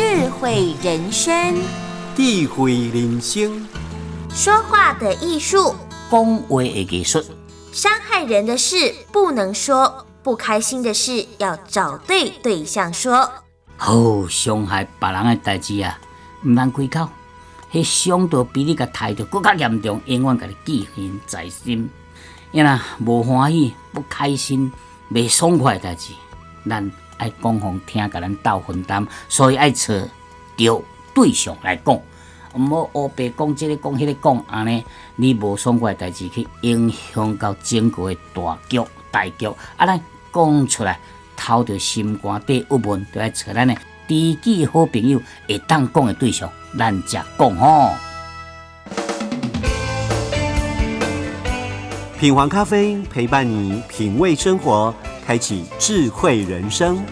智慧人生，智慧人生，说话的艺术，讲话的艺术，伤害人的事不能说，不开心的事要找对对象说。好伤害别人的代志啊，唔通开口，迄伤到比你个态度更加严重，永远甲你记恨在心。因若无欢喜、不开心、袂爽快的代志，咱爱讲互听，甲咱斗分担，所以爱找着对象来讲，毋好乌白讲即个讲迄个讲，安尼你无爽快代志去影响到整个的大局大局，啊，咱讲出来。透着心肝底郁闷，就爱找咱的知己好朋友会当讲的对象，咱才讲吼。品皇咖啡陪伴你品味生活，开启智慧人生。